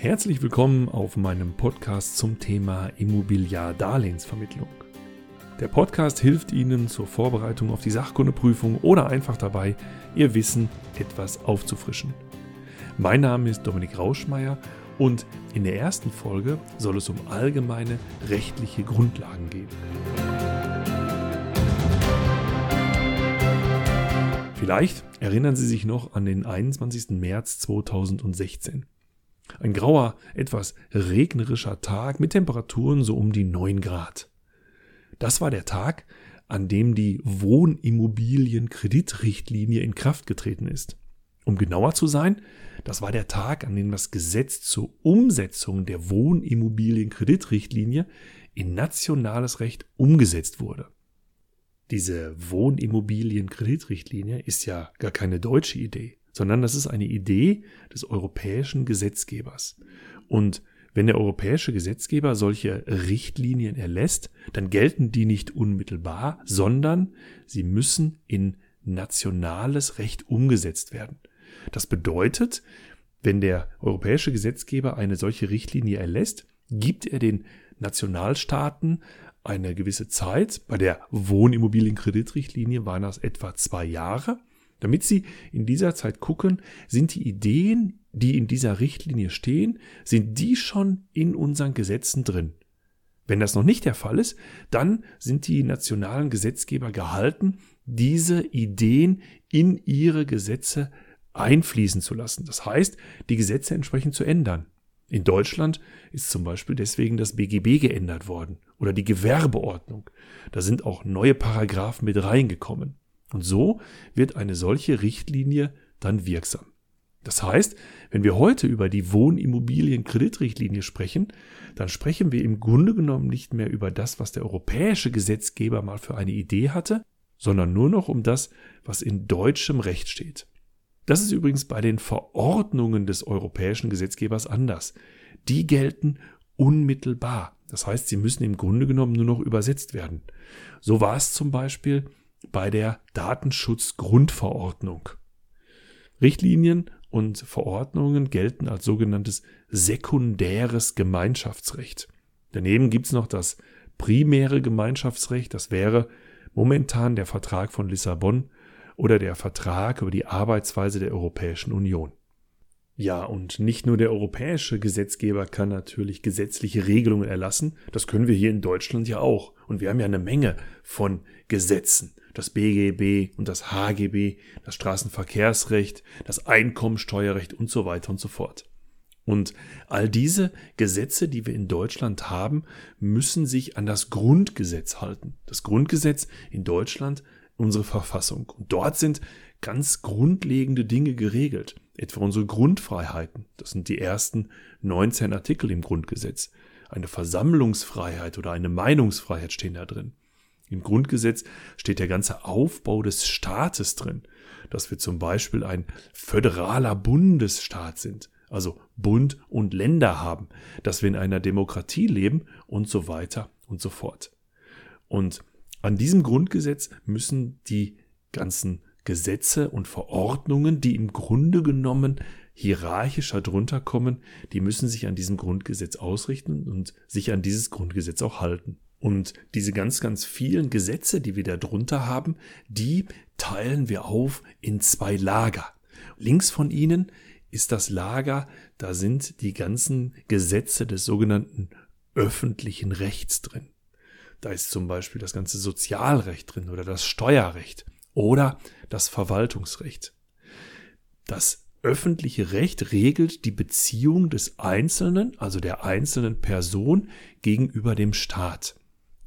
Herzlich willkommen auf meinem Podcast zum Thema Immobiliardarlehensvermittlung. Der Podcast hilft Ihnen zur Vorbereitung auf die Sachkundeprüfung oder einfach dabei, Ihr Wissen etwas aufzufrischen. Mein Name ist Dominik Rauschmeier und in der ersten Folge soll es um allgemeine rechtliche Grundlagen gehen. Vielleicht erinnern Sie sich noch an den 21. März 2016. Ein grauer, etwas regnerischer Tag mit Temperaturen so um die 9 Grad. Das war der Tag, an dem die Wohnimmobilienkreditrichtlinie in Kraft getreten ist. Um genauer zu sein, das war der Tag, an dem das Gesetz zur Umsetzung der Wohnimmobilienkreditrichtlinie in nationales Recht umgesetzt wurde. Diese Wohnimmobilienkreditrichtlinie ist ja gar keine deutsche Idee sondern das ist eine Idee des europäischen Gesetzgebers. Und wenn der europäische Gesetzgeber solche Richtlinien erlässt, dann gelten die nicht unmittelbar, sondern sie müssen in nationales Recht umgesetzt werden. Das bedeutet, wenn der europäische Gesetzgeber eine solche Richtlinie erlässt, gibt er den Nationalstaaten eine gewisse Zeit. Bei der Wohnimmobilienkreditrichtlinie waren das etwa zwei Jahre damit Sie in dieser Zeit gucken, sind die Ideen, die in dieser Richtlinie stehen, sind die schon in unseren Gesetzen drin. Wenn das noch nicht der Fall ist, dann sind die nationalen Gesetzgeber gehalten, diese Ideen in ihre Gesetze einfließen zu lassen. Das heißt, die Gesetze entsprechend zu ändern. In Deutschland ist zum Beispiel deswegen das BGB geändert worden oder die Gewerbeordnung. Da sind auch neue Paragraphen mit reingekommen. Und so wird eine solche Richtlinie dann wirksam. Das heißt, wenn wir heute über die Wohnimmobilienkreditrichtlinie sprechen, dann sprechen wir im Grunde genommen nicht mehr über das, was der europäische Gesetzgeber mal für eine Idee hatte, sondern nur noch um das, was in deutschem Recht steht. Das ist übrigens bei den Verordnungen des europäischen Gesetzgebers anders. Die gelten unmittelbar. Das heißt, sie müssen im Grunde genommen nur noch übersetzt werden. So war es zum Beispiel bei der Datenschutzgrundverordnung. Richtlinien und Verordnungen gelten als sogenanntes sekundäres Gemeinschaftsrecht. Daneben gibt es noch das primäre Gemeinschaftsrecht, das wäre momentan der Vertrag von Lissabon oder der Vertrag über die Arbeitsweise der Europäischen Union. Ja, und nicht nur der europäische Gesetzgeber kann natürlich gesetzliche Regelungen erlassen, das können wir hier in Deutschland ja auch. Und wir haben ja eine Menge von Gesetzen. Das BGB und das HGB, das Straßenverkehrsrecht, das Einkommensteuerrecht und so weiter und so fort. Und all diese Gesetze, die wir in Deutschland haben, müssen sich an das Grundgesetz halten. Das Grundgesetz in Deutschland, unsere Verfassung. Und dort sind ganz grundlegende Dinge geregelt etwa unsere Grundfreiheiten. Das sind die ersten 19 Artikel im Grundgesetz. Eine Versammlungsfreiheit oder eine Meinungsfreiheit stehen da drin. Im Grundgesetz steht der ganze Aufbau des Staates drin, dass wir zum Beispiel ein föderaler Bundesstaat sind, also Bund und Länder haben, dass wir in einer Demokratie leben und so weiter und so fort. Und an diesem Grundgesetz müssen die ganzen Gesetze und Verordnungen, die im Grunde genommen hierarchischer drunter kommen, die müssen sich an diesem Grundgesetz ausrichten und sich an dieses Grundgesetz auch halten. Und diese ganz, ganz vielen Gesetze, die wir da drunter haben, die teilen wir auf in zwei Lager. Links von ihnen ist das Lager, da sind die ganzen Gesetze des sogenannten öffentlichen Rechts drin. Da ist zum Beispiel das ganze Sozialrecht drin oder das Steuerrecht oder das Verwaltungsrecht. Das öffentliche Recht regelt die Beziehung des Einzelnen, also der einzelnen Person gegenüber dem Staat.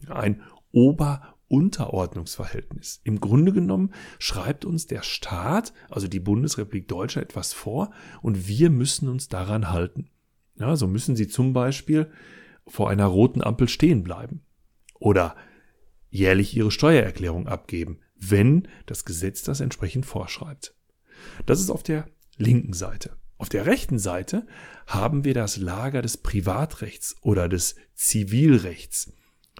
Ein Ober-Unterordnungsverhältnis. Im Grunde genommen schreibt uns der Staat, also die Bundesrepublik Deutschland, etwas vor und wir müssen uns daran halten. Ja, so müssen Sie zum Beispiel vor einer roten Ampel stehen bleiben oder jährlich Ihre Steuererklärung abgeben, wenn das Gesetz das entsprechend vorschreibt. Das ist auf der linken Seite. Auf der rechten Seite haben wir das Lager des Privatrechts oder des Zivilrechts.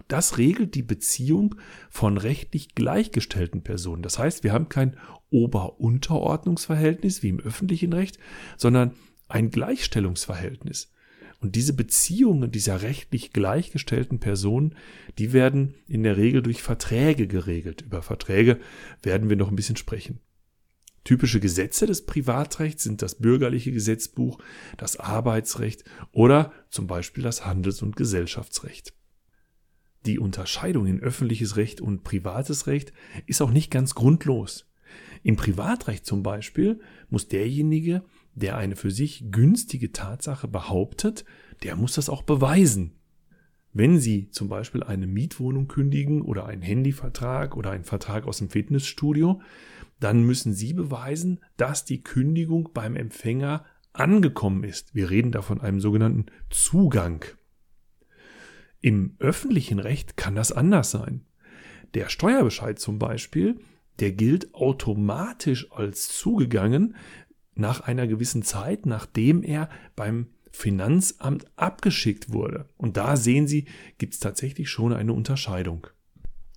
Das regelt die Beziehung von rechtlich gleichgestellten Personen. Das heißt, wir haben kein Ober-Unterordnungsverhältnis wie im öffentlichen Recht, sondern ein Gleichstellungsverhältnis. Und diese Beziehungen dieser rechtlich gleichgestellten Personen, die werden in der Regel durch Verträge geregelt. Über Verträge werden wir noch ein bisschen sprechen. Typische Gesetze des Privatrechts sind das bürgerliche Gesetzbuch, das Arbeitsrecht oder zum Beispiel das Handels- und Gesellschaftsrecht. Die Unterscheidung in öffentliches Recht und privates Recht ist auch nicht ganz grundlos. Im Privatrecht zum Beispiel muss derjenige, der eine für sich günstige Tatsache behauptet, der muss das auch beweisen. Wenn Sie zum Beispiel eine Mietwohnung kündigen oder einen Handyvertrag oder einen Vertrag aus dem Fitnessstudio, dann müssen Sie beweisen, dass die Kündigung beim Empfänger angekommen ist. Wir reden da von einem sogenannten Zugang. Im öffentlichen Recht kann das anders sein. Der Steuerbescheid zum Beispiel, der gilt automatisch als zugegangen nach einer gewissen Zeit, nachdem er beim Finanzamt abgeschickt wurde. Und da sehen Sie, gibt es tatsächlich schon eine Unterscheidung.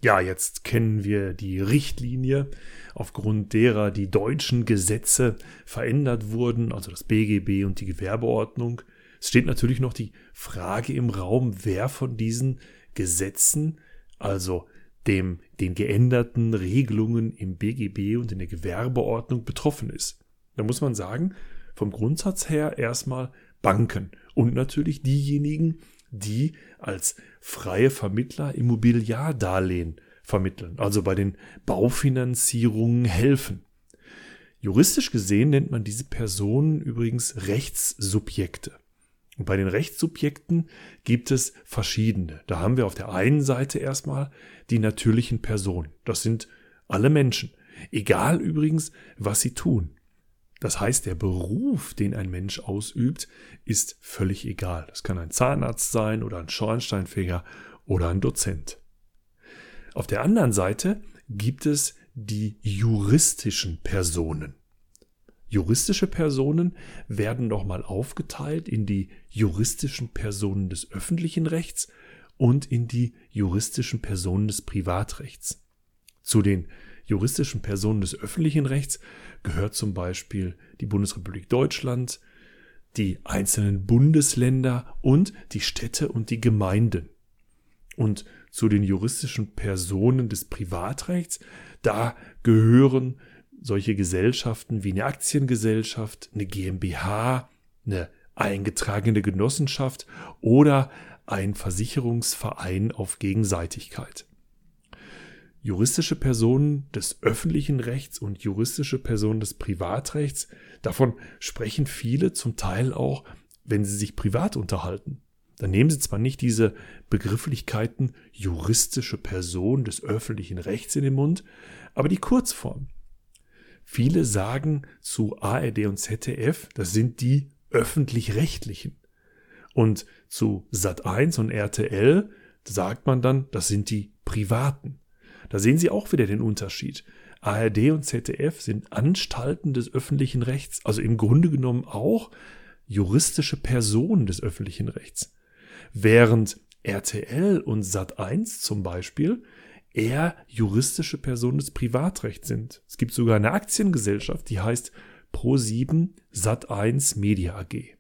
Ja, jetzt kennen wir die Richtlinie, aufgrund derer die deutschen Gesetze verändert wurden, also das BGB und die Gewerbeordnung. Es steht natürlich noch die Frage im Raum, wer von diesen Gesetzen, also dem, den geänderten Regelungen im BGB und in der Gewerbeordnung betroffen ist. Da muss man sagen, vom Grundsatz her erstmal Banken und natürlich diejenigen, die als freie Vermittler Immobiliardarlehen vermitteln, also bei den Baufinanzierungen helfen. Juristisch gesehen nennt man diese Personen übrigens Rechtssubjekte. Und bei den Rechtssubjekten gibt es verschiedene. Da haben wir auf der einen Seite erstmal die natürlichen Personen. Das sind alle Menschen. Egal übrigens, was sie tun. Das heißt, der Beruf, den ein Mensch ausübt, ist völlig egal. Das kann ein Zahnarzt sein oder ein Schornsteinfeger oder ein Dozent. Auf der anderen Seite gibt es die juristischen Personen. Juristische Personen werden nochmal aufgeteilt in die juristischen Personen des öffentlichen Rechts und in die juristischen Personen des Privatrechts. Zu den juristischen Personen des öffentlichen Rechts gehört zum Beispiel die Bundesrepublik Deutschland, die einzelnen Bundesländer und die Städte und die Gemeinden. Und zu den juristischen Personen des Privatrechts, da gehören solche Gesellschaften wie eine Aktiengesellschaft, eine GmbH, eine eingetragene Genossenschaft oder ein Versicherungsverein auf Gegenseitigkeit juristische Personen des öffentlichen Rechts und juristische Personen des Privatrechts. Davon sprechen viele zum Teil auch, wenn sie sich privat unterhalten. Dann nehmen sie zwar nicht diese Begrifflichkeiten juristische Person des öffentlichen Rechts in den Mund, aber die Kurzform. Viele sagen zu ARD und ZDF, das sind die öffentlich-rechtlichen. Und zu Sat1 und RTL sagt man dann, das sind die privaten. Da sehen Sie auch wieder den Unterschied. ARD und ZDF sind Anstalten des öffentlichen Rechts, also im Grunde genommen auch juristische Personen des öffentlichen Rechts. Während RTL und Sat1 zum Beispiel eher juristische Personen des Privatrechts sind. Es gibt sogar eine Aktiengesellschaft, die heißt Pro7 Sat1 Media AG.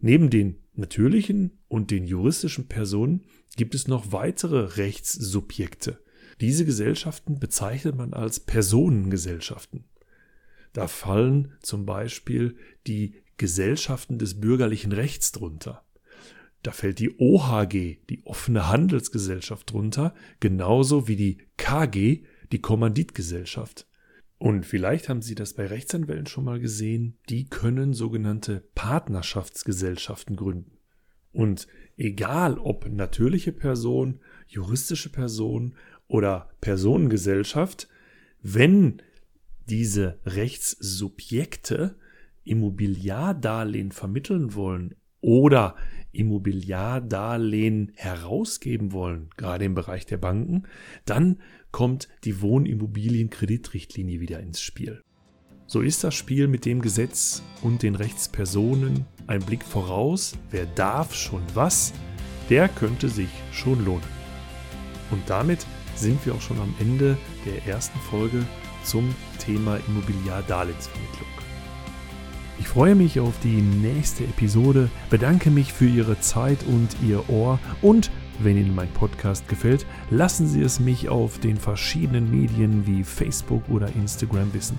Neben den natürlichen und den juristischen Personen gibt es noch weitere Rechtssubjekte. Diese Gesellschaften bezeichnet man als Personengesellschaften. Da fallen zum Beispiel die Gesellschaften des bürgerlichen Rechts drunter. Da fällt die OHG, die offene Handelsgesellschaft drunter, genauso wie die KG, die Kommanditgesellschaft. Und vielleicht haben Sie das bei Rechtsanwälten schon mal gesehen, die können sogenannte Partnerschaftsgesellschaften gründen. Und egal ob natürliche Person, juristische Person oder Personengesellschaft, wenn diese Rechtssubjekte Immobiliardarlehen vermitteln wollen oder Immobiliardarlehen herausgeben wollen, gerade im Bereich der Banken, dann kommt die Wohnimmobilienkreditrichtlinie wieder ins Spiel. So ist das Spiel mit dem Gesetz und den Rechtspersonen ein Blick voraus, wer darf schon was, der könnte sich schon lohnen. Und damit sind wir auch schon am Ende der ersten Folge zum Thema Immobiliardarlehensvermittlung. Ich freue mich auf die nächste Episode, bedanke mich für Ihre Zeit und Ihr Ohr und wenn Ihnen mein Podcast gefällt, lassen Sie es mich auf den verschiedenen Medien wie Facebook oder Instagram wissen.